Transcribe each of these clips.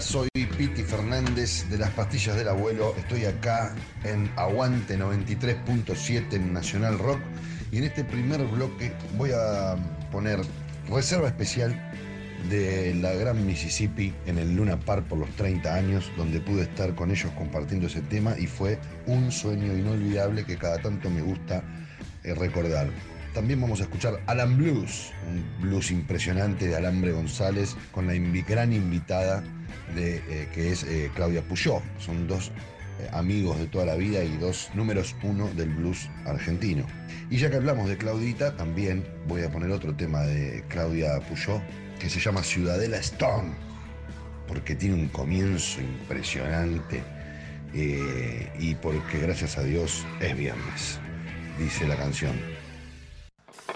Soy Piti Fernández de las Pastillas del Abuelo. Estoy acá en Aguante 93.7 en Nacional Rock. Y en este primer bloque voy a poner reserva especial de la Gran Mississippi en el Luna Park por los 30 años, donde pude estar con ellos compartiendo ese tema y fue un sueño inolvidable que cada tanto me gusta eh, recordar. También vamos a escuchar Alan Blues, un blues impresionante de Alambre González, con la gran invitada de, eh, que es eh, Claudia Puyó. Son dos eh, amigos de toda la vida y dos números uno del blues argentino. Y ya que hablamos de Claudita, también voy a poner otro tema de Claudia Puyó, que se llama Ciudadela Stone, porque tiene un comienzo impresionante y porque gracias a Dios es viernes, dice la canción. Lo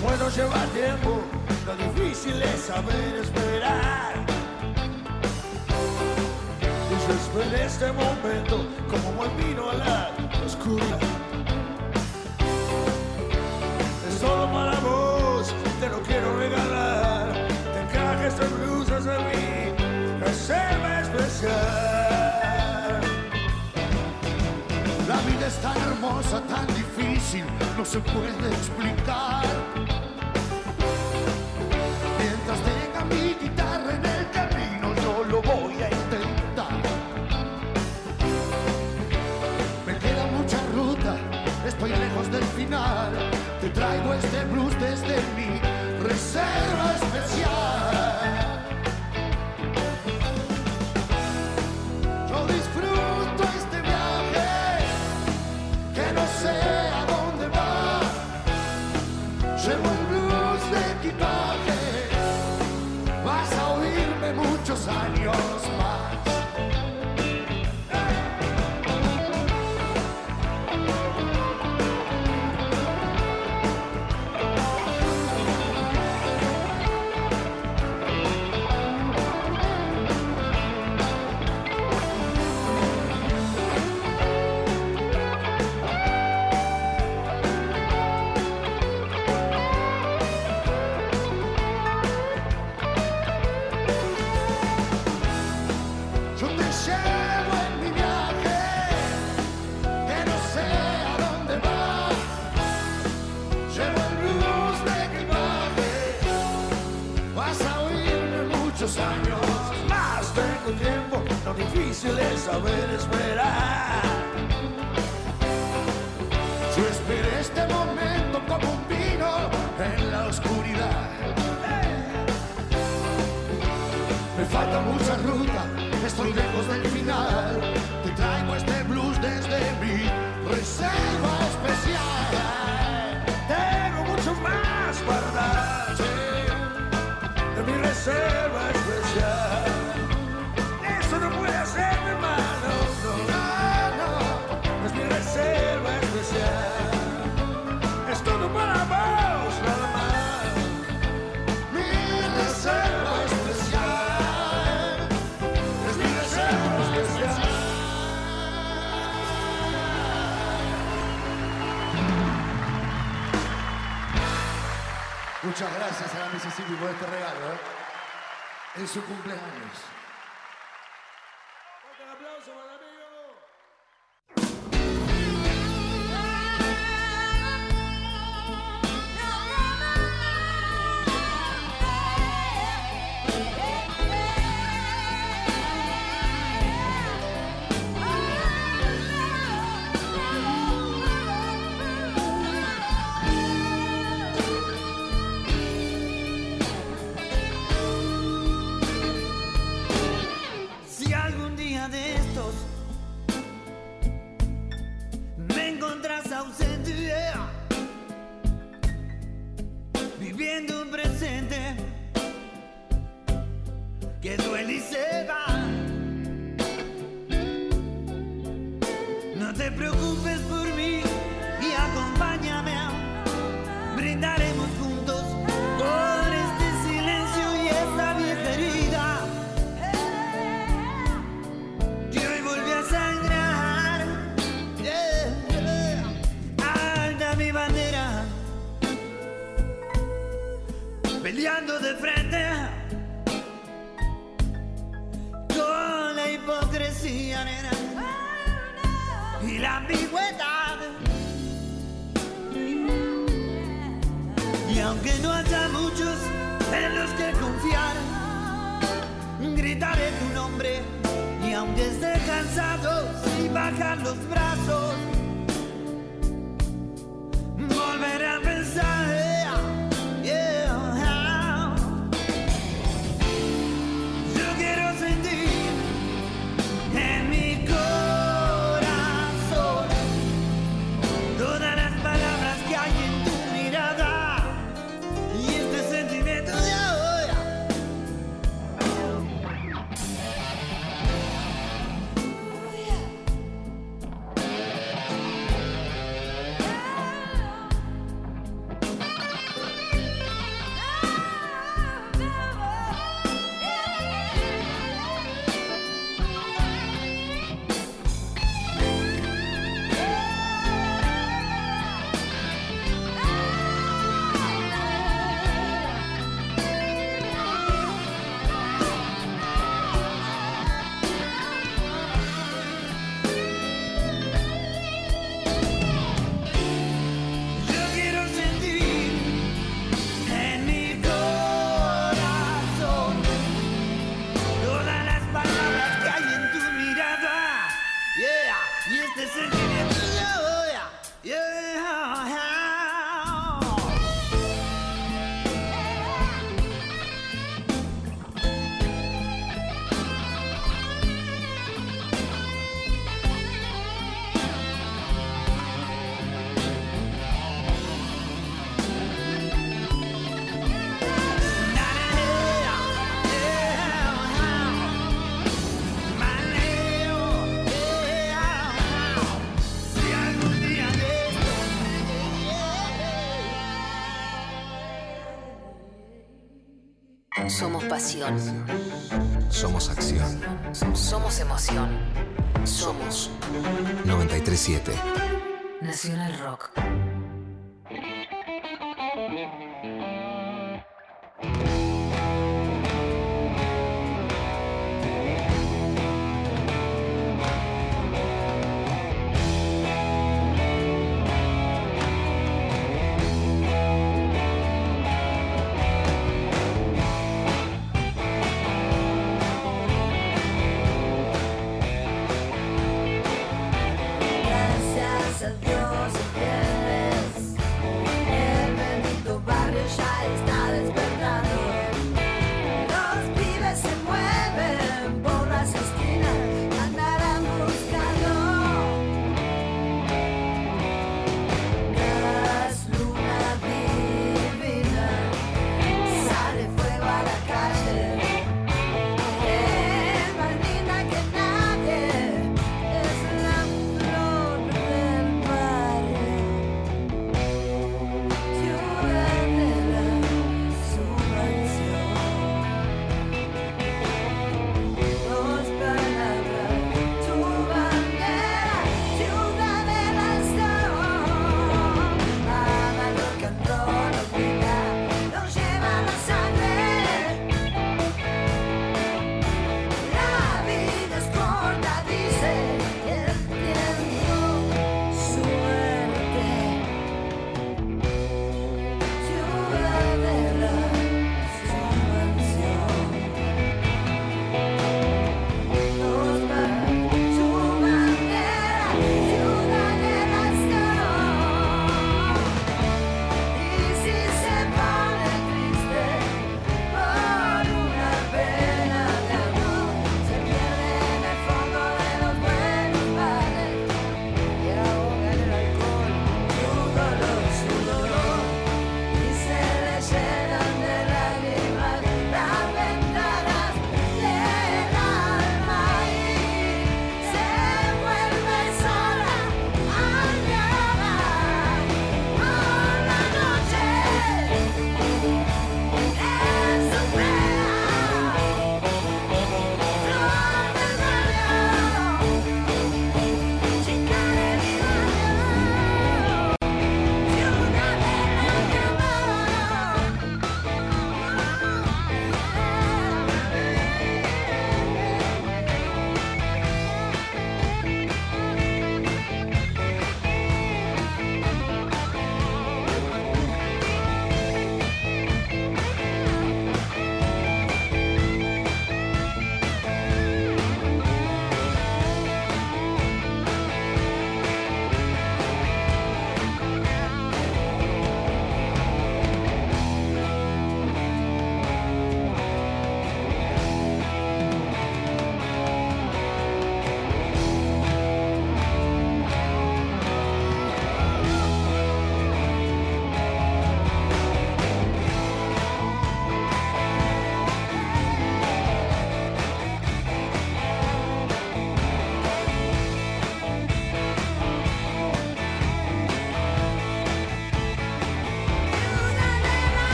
bueno lleva tiempo, lo difícil es saber esperar. Y yo esperé este momento como buen a la oscuridad. Tan difícil, no se puede explicar. Mientras tenga mi guitarra en el camino, yo lo voy a intentar. Me queda mucha ruta, estoy lejos del final. Te traigo este blues desde mi reserva especial. Muchos años muchos años Más tengo tiempo, lo difícil es saber esperar. Yo esperé este momento como un vino en la oscuridad. Me falta mucha ruta, estoy lejos del final. Te traigo este blues desde mi reserva especial. Tengo mucho más para de mi reserva Muchas gracias a la Mississippi por este regalo, ¿eh? En su cumpleaños. aunque no haya muchos en los que confiar, gritaré tu nombre y aunque esté cansado, si bajan los brazos. Somos pasión. Somos acción. Somos emoción. Somos 937. Nacional Rock.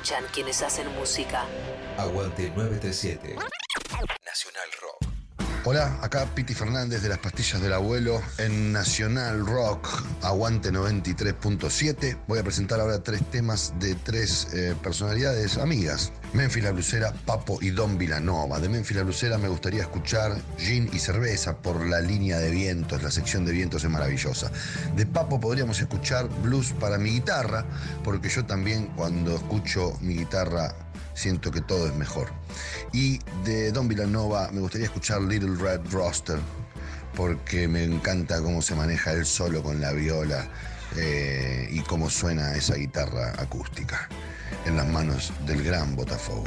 Escuchan quienes hacen música. Aguante 937. Hola, acá Piti Fernández de las pastillas del abuelo en Nacional Rock Aguante 93.7. Voy a presentar ahora tres temas de tres eh, personalidades amigas. Menfi la Blusera, Papo y Don Vilanova. De Menfi la Blusera me gustaría escuchar Gin y Cerveza por la línea de vientos, la sección de vientos es maravillosa. De Papo podríamos escuchar Blues para mi guitarra, porque yo también cuando escucho mi guitarra siento que todo es mejor. Y de Don Villanova me gustaría escuchar Little Red Roster, porque me encanta cómo se maneja él solo con la viola eh, y cómo suena esa guitarra acústica en las manos del gran Botafogo.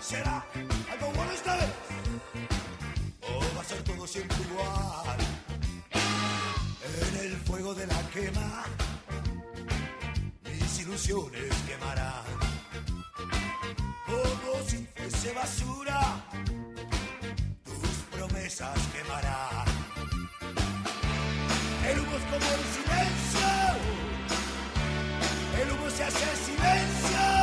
¿Será algo bueno esta vez? ¿O va a ser todo siempre igual? En el fuego de la quema, mis ilusiones quemarán como si fuese basura, tus promesas quemarán. El humo es como el silencio, el humo se hace silencio,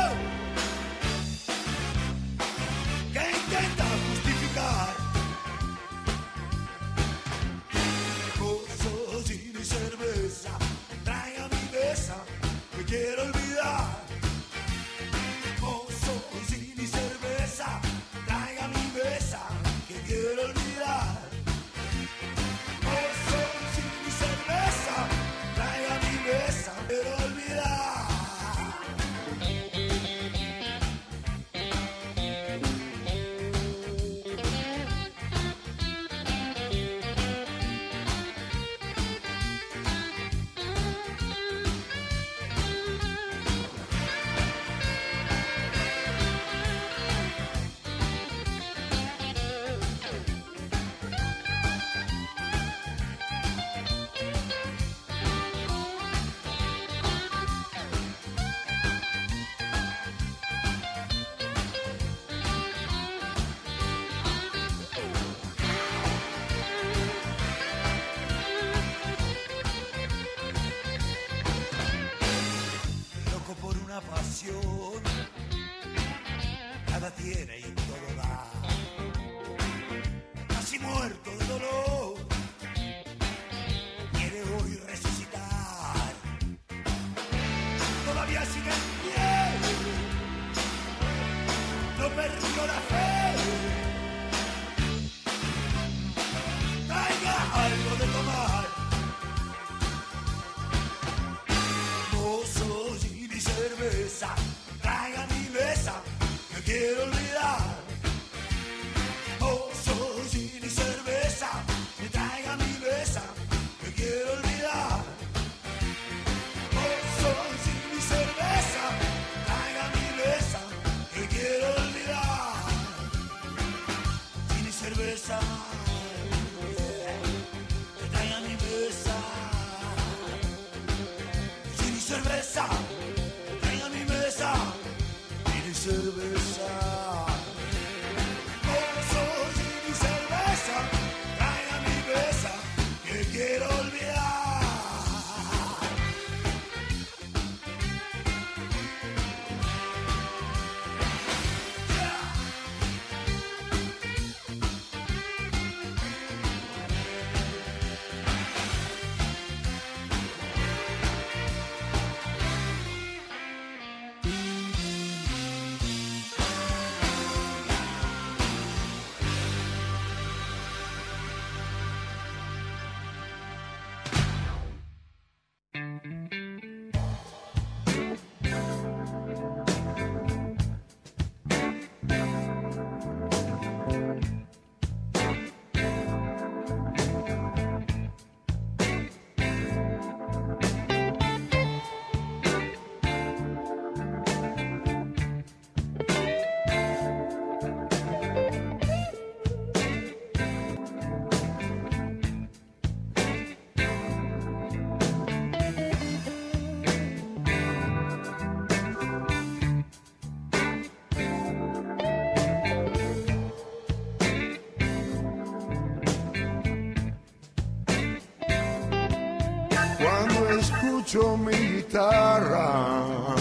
mi guitarra,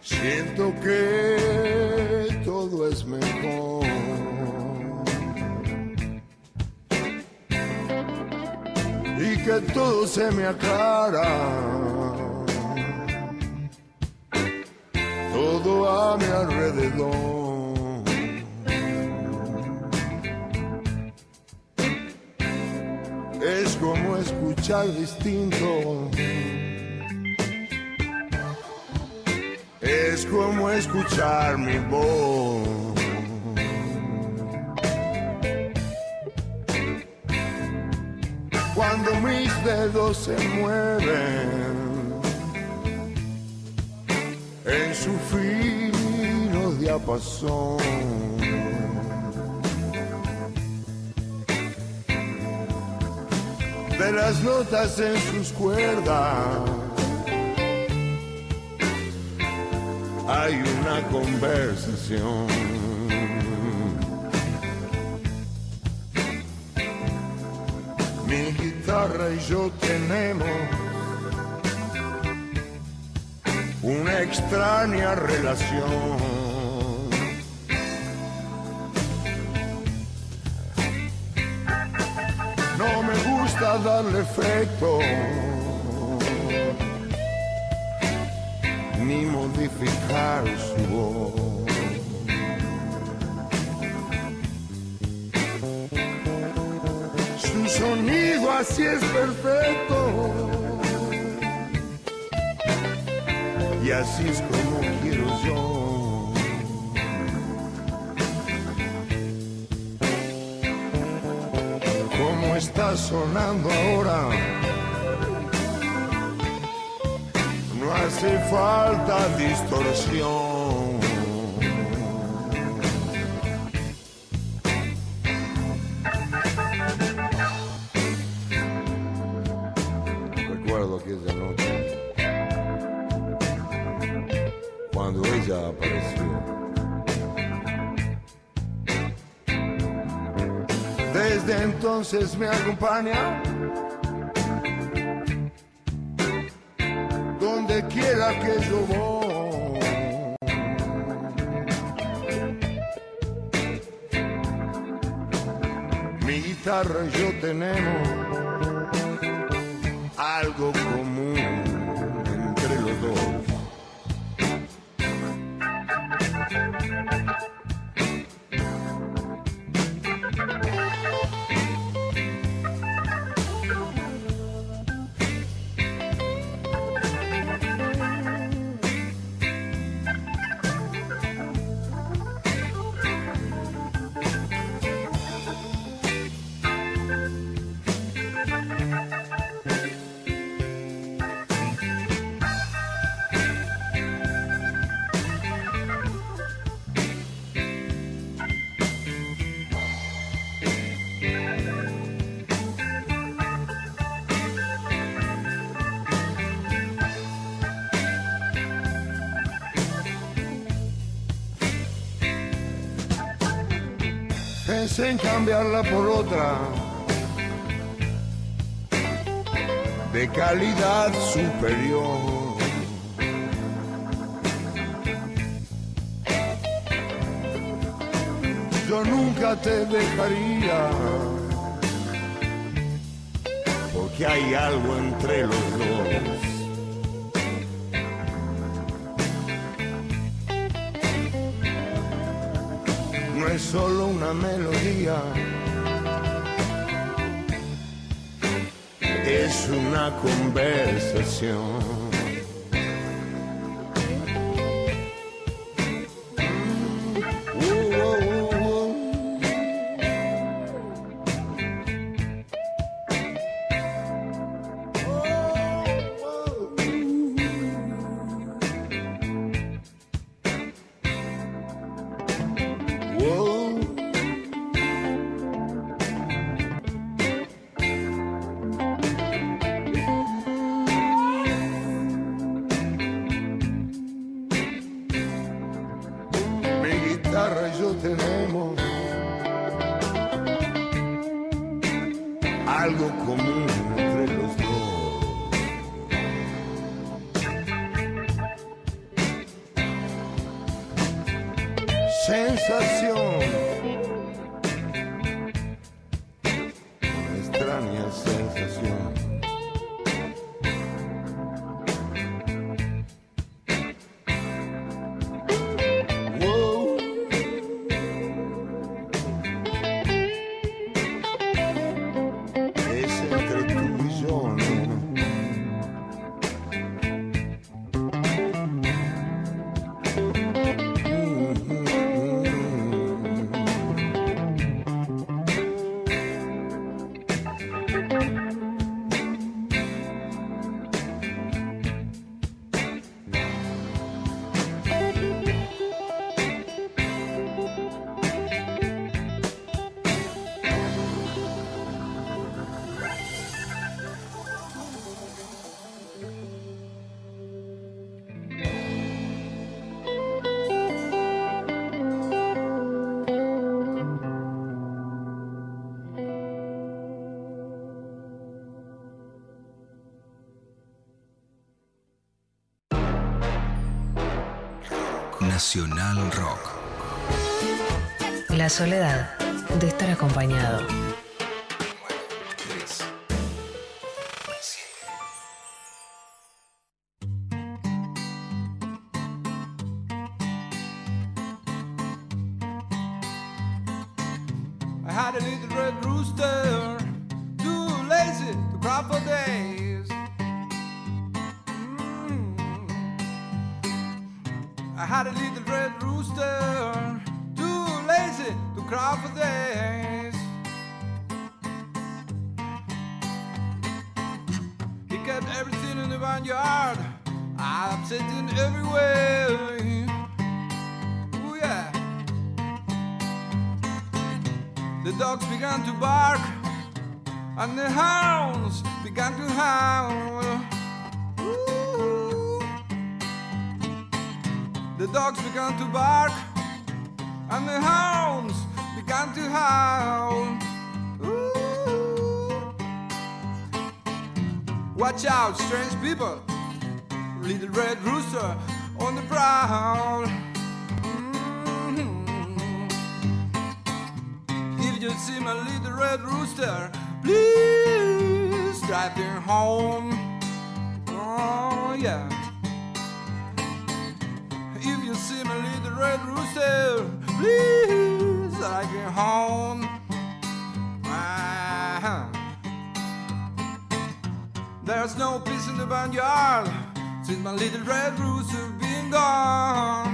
siento que todo es mejor. Y que todo se me aclara. Distinto. Es como escuchar mi voz. Cuando mis dedos se mueven en su fino diapasón. Notas en sus cuerdas. Hay una conversación. Mi guitarra y yo tenemos una extraña relación. Darle efecto ni modificar su voz. Su sonido así es perfecto y así es como quiero yo. Está sonando ahora. No hace falta distorsión. Me acompaña. Donde quiera que yo voy. Mi guitarra yo tenemos En cambiarla por otra de calidad superior. Yo nunca te dejaría, porque hay algo entre los dos. Solo una melodía, es una conversación. Nacional Rock. La soledad de estar acompañado. Howl. Ooh. Watch out, strange people! Little red rooster on the prowl. Mhm. If you see my little red rooster, please drive him home. Oh yeah. If you see my little red rooster, please home. Ah. There's no peace in the barnyard since my little red rooster been gone.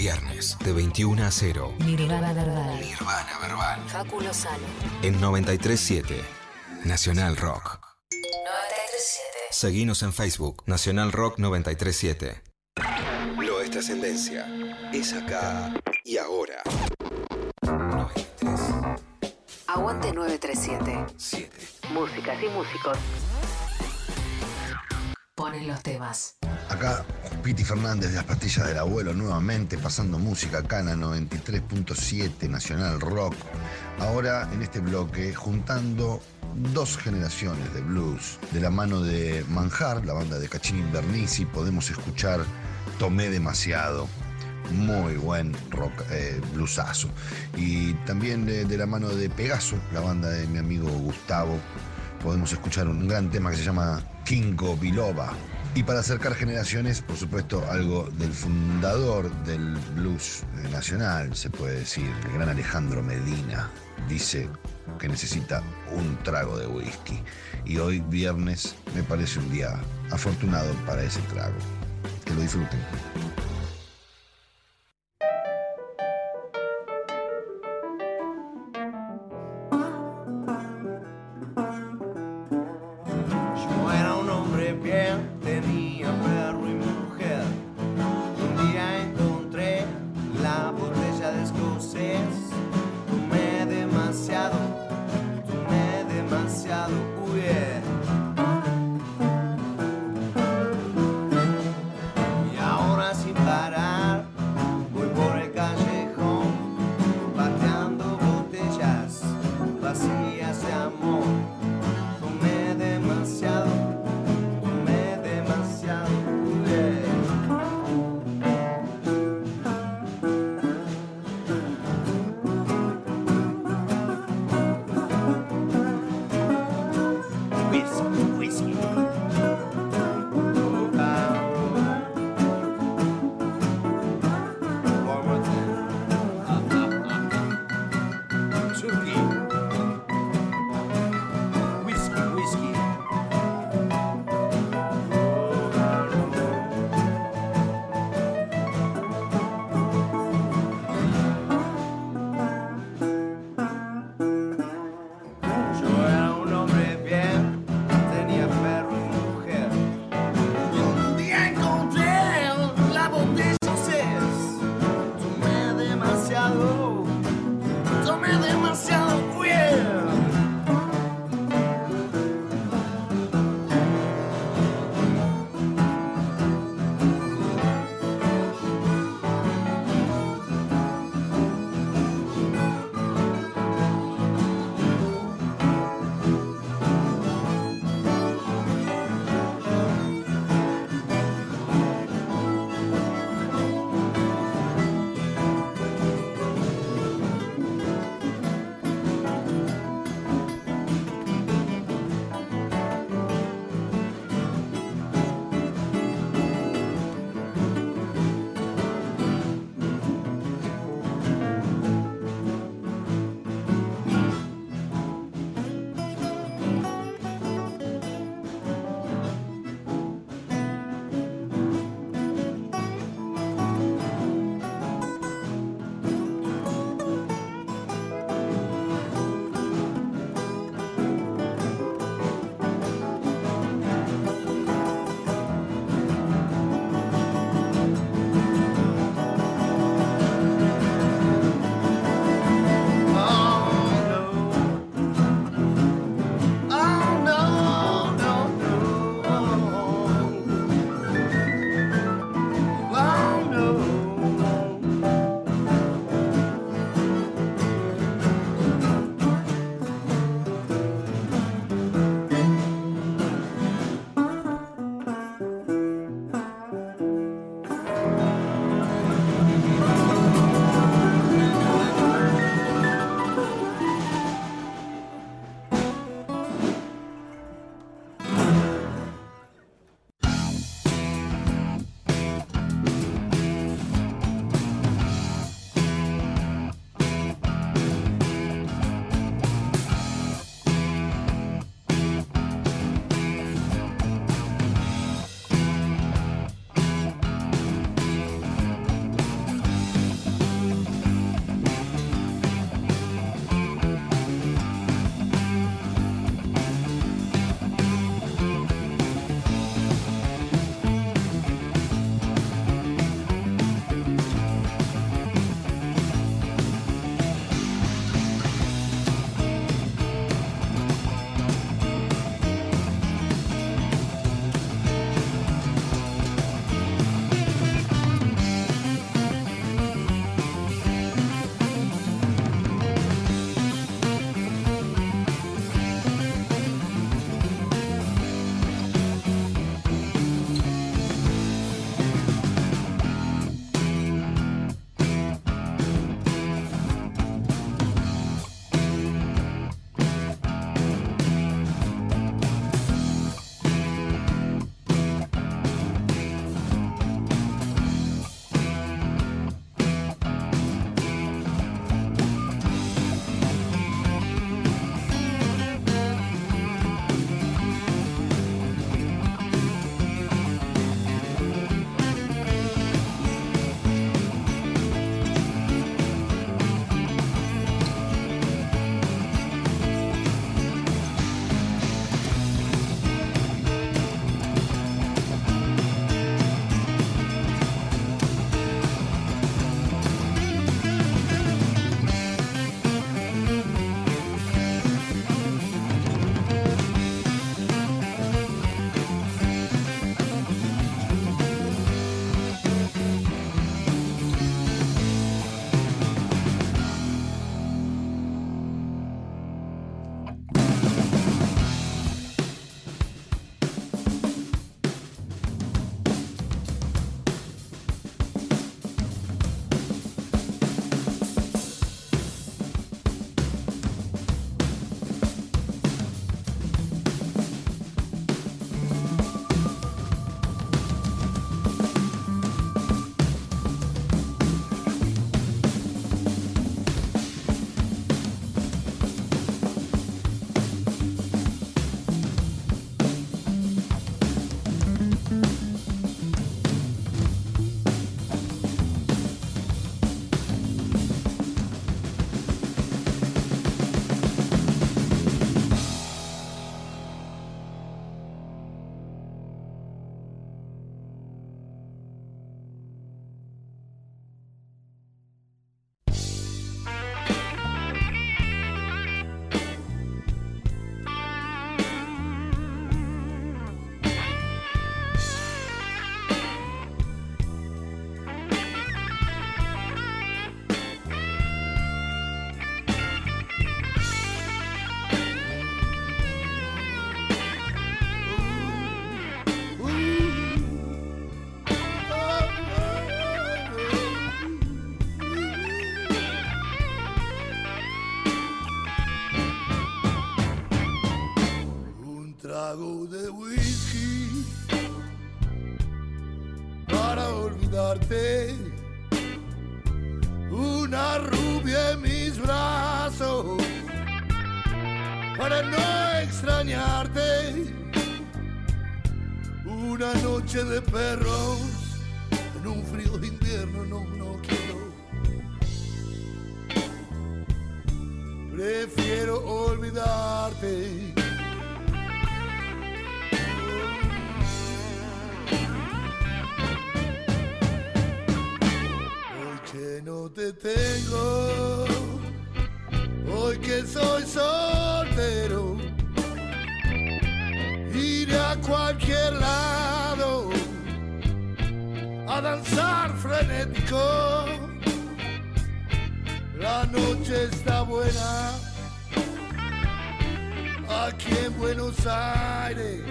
Viernes de 21 a 0. Nirvana Verbal. Nirvana Verbal. Facu Lozano. En 937. Nacional Rock. 937. Seguinos en Facebook. Nacional Rock 937. Lo Nuestra ascendencia es acá y ahora. 93, Aguante 937. 7. Músicas y músicos. Ponen los temas. Acá Piti Fernández de las pastillas del abuelo nuevamente pasando música la 93.7 Nacional Rock. Ahora en este bloque juntando dos generaciones de blues. De la mano de Manjar, la banda de Cachini Bernisi, podemos escuchar Tomé demasiado. Muy buen rock, eh, bluesazo. Y también de la mano de Pegaso, la banda de mi amigo Gustavo, podemos escuchar un gran tema que se llama Kinko Biloba. Y para acercar generaciones, por supuesto, algo del fundador del blues nacional, se puede decir, el gran Alejandro Medina, dice que necesita un trago de whisky. Y hoy, viernes, me parece un día afortunado para ese trago. Que lo disfruten. De perros La noche está buena aquí en Buenos Aires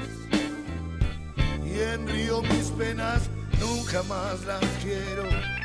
y en Río mis penas nunca más las quiero.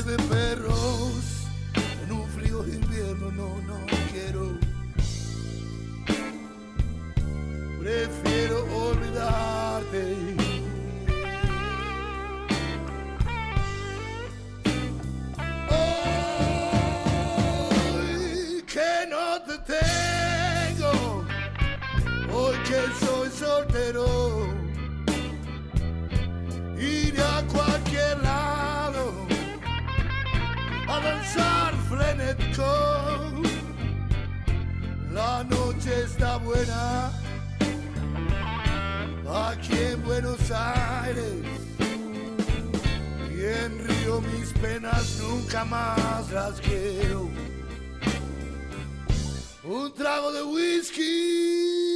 De perros en un frío invierno, no, no quiero. Prefiero olvidarte. La noche está buena aquí en Buenos Aires y en Río mis penas nunca más las quiero. Un trago de whisky.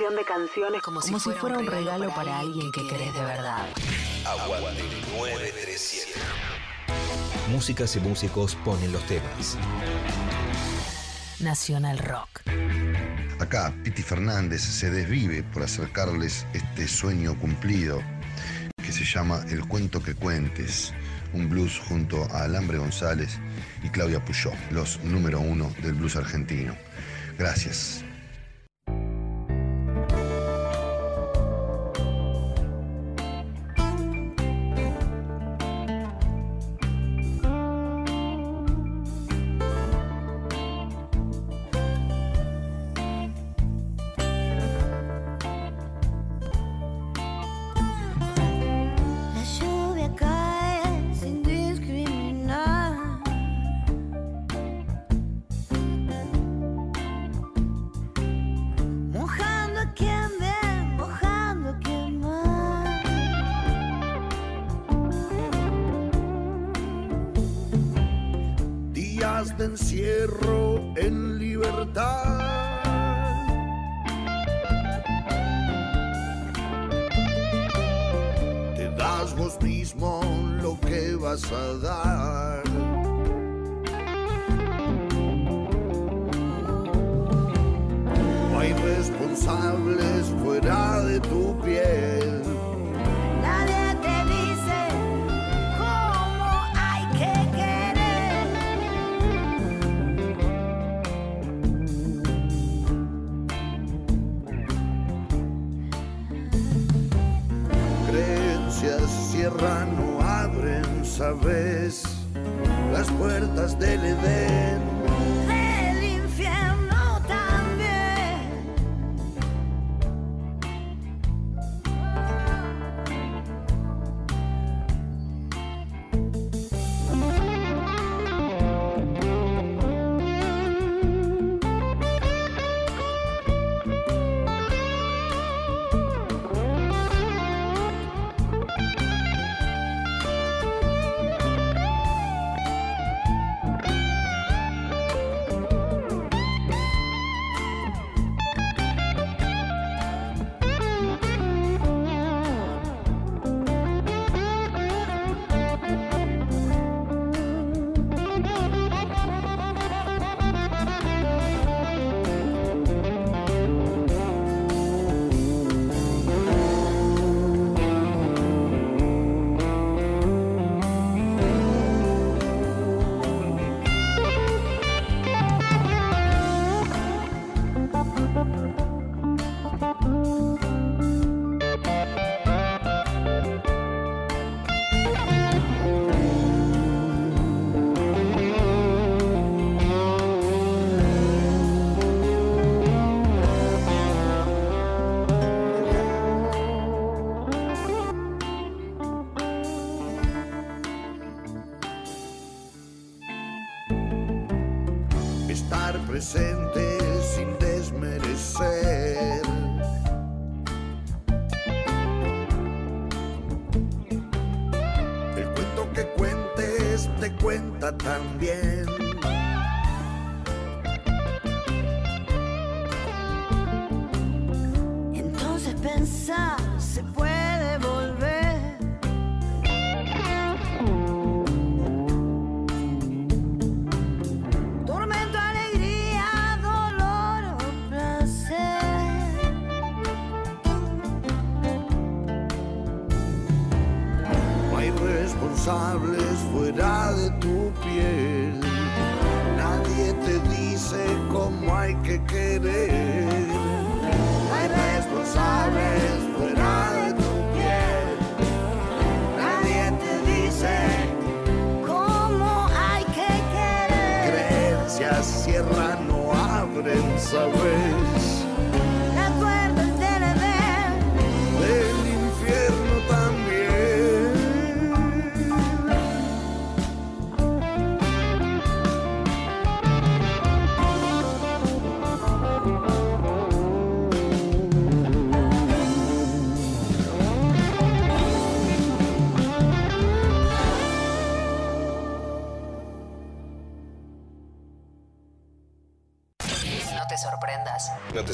Selección de canciones como, si, fuera, un regalo para alguien que querés de verdad. Aguante 937. Músicas y músicos ponen los temas. Nacional Rock. Acá Piti Fernández se desvive por acercarles este sueño cumplido que se llama El cuento que cuentes, un blues junto a Alambre González y Claudia Puyó, los número uno del blues argentino. Gracias. De encierro en libertad. Te das vos mismo lo que vas a dar.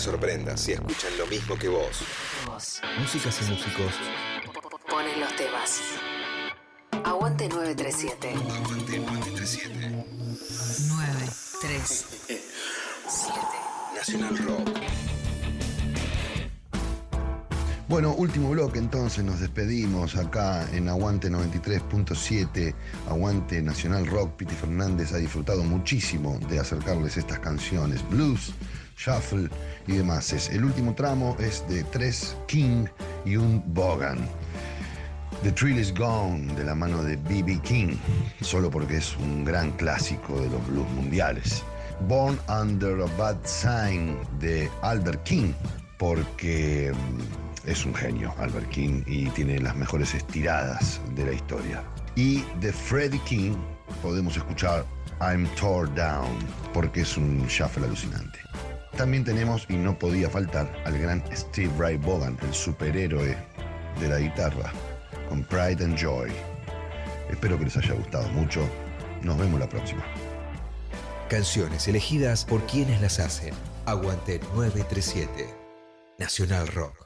Sorprendas. Sorprendas si escuchan lo mismo que vos. Vos Músicas y músicos. ponen los temas. Aguante 937. 937. Nacional Rock. Bueno, último bloque entonces, nos despedimos acá en Aguante 93.7, Aguante Nacional Rock. Piti Fernández ha disfrutado muchísimo de acercarles estas canciones, blues, shuffle y demás. Es- El último tramo es de tres King y un Bogan. The Thrill is Gone de la mano de B.B. King, solo porque es un gran clásico de los blues mundiales. Born Under a Bad Sign de Albert King, porque mm, es un genio Albert King y tiene las mejores estiradas de la historia. Y de Freddie King podemos escuchar I'm Tore Down, porque es un shuffle alucinante. También tenemos, y no podía faltar, al gran Steve Ray Vaughan, el superhéroe de la guitarra, con Pride and Joy. Espero que les haya gustado mucho. Nos vemos la próxima. Canciones elegidas por quienes las hacen. Aguante 937. Nacional Rock.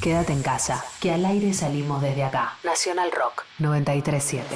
Quédate en casa, que al aire salimos desde acá. Nacional Rock 937.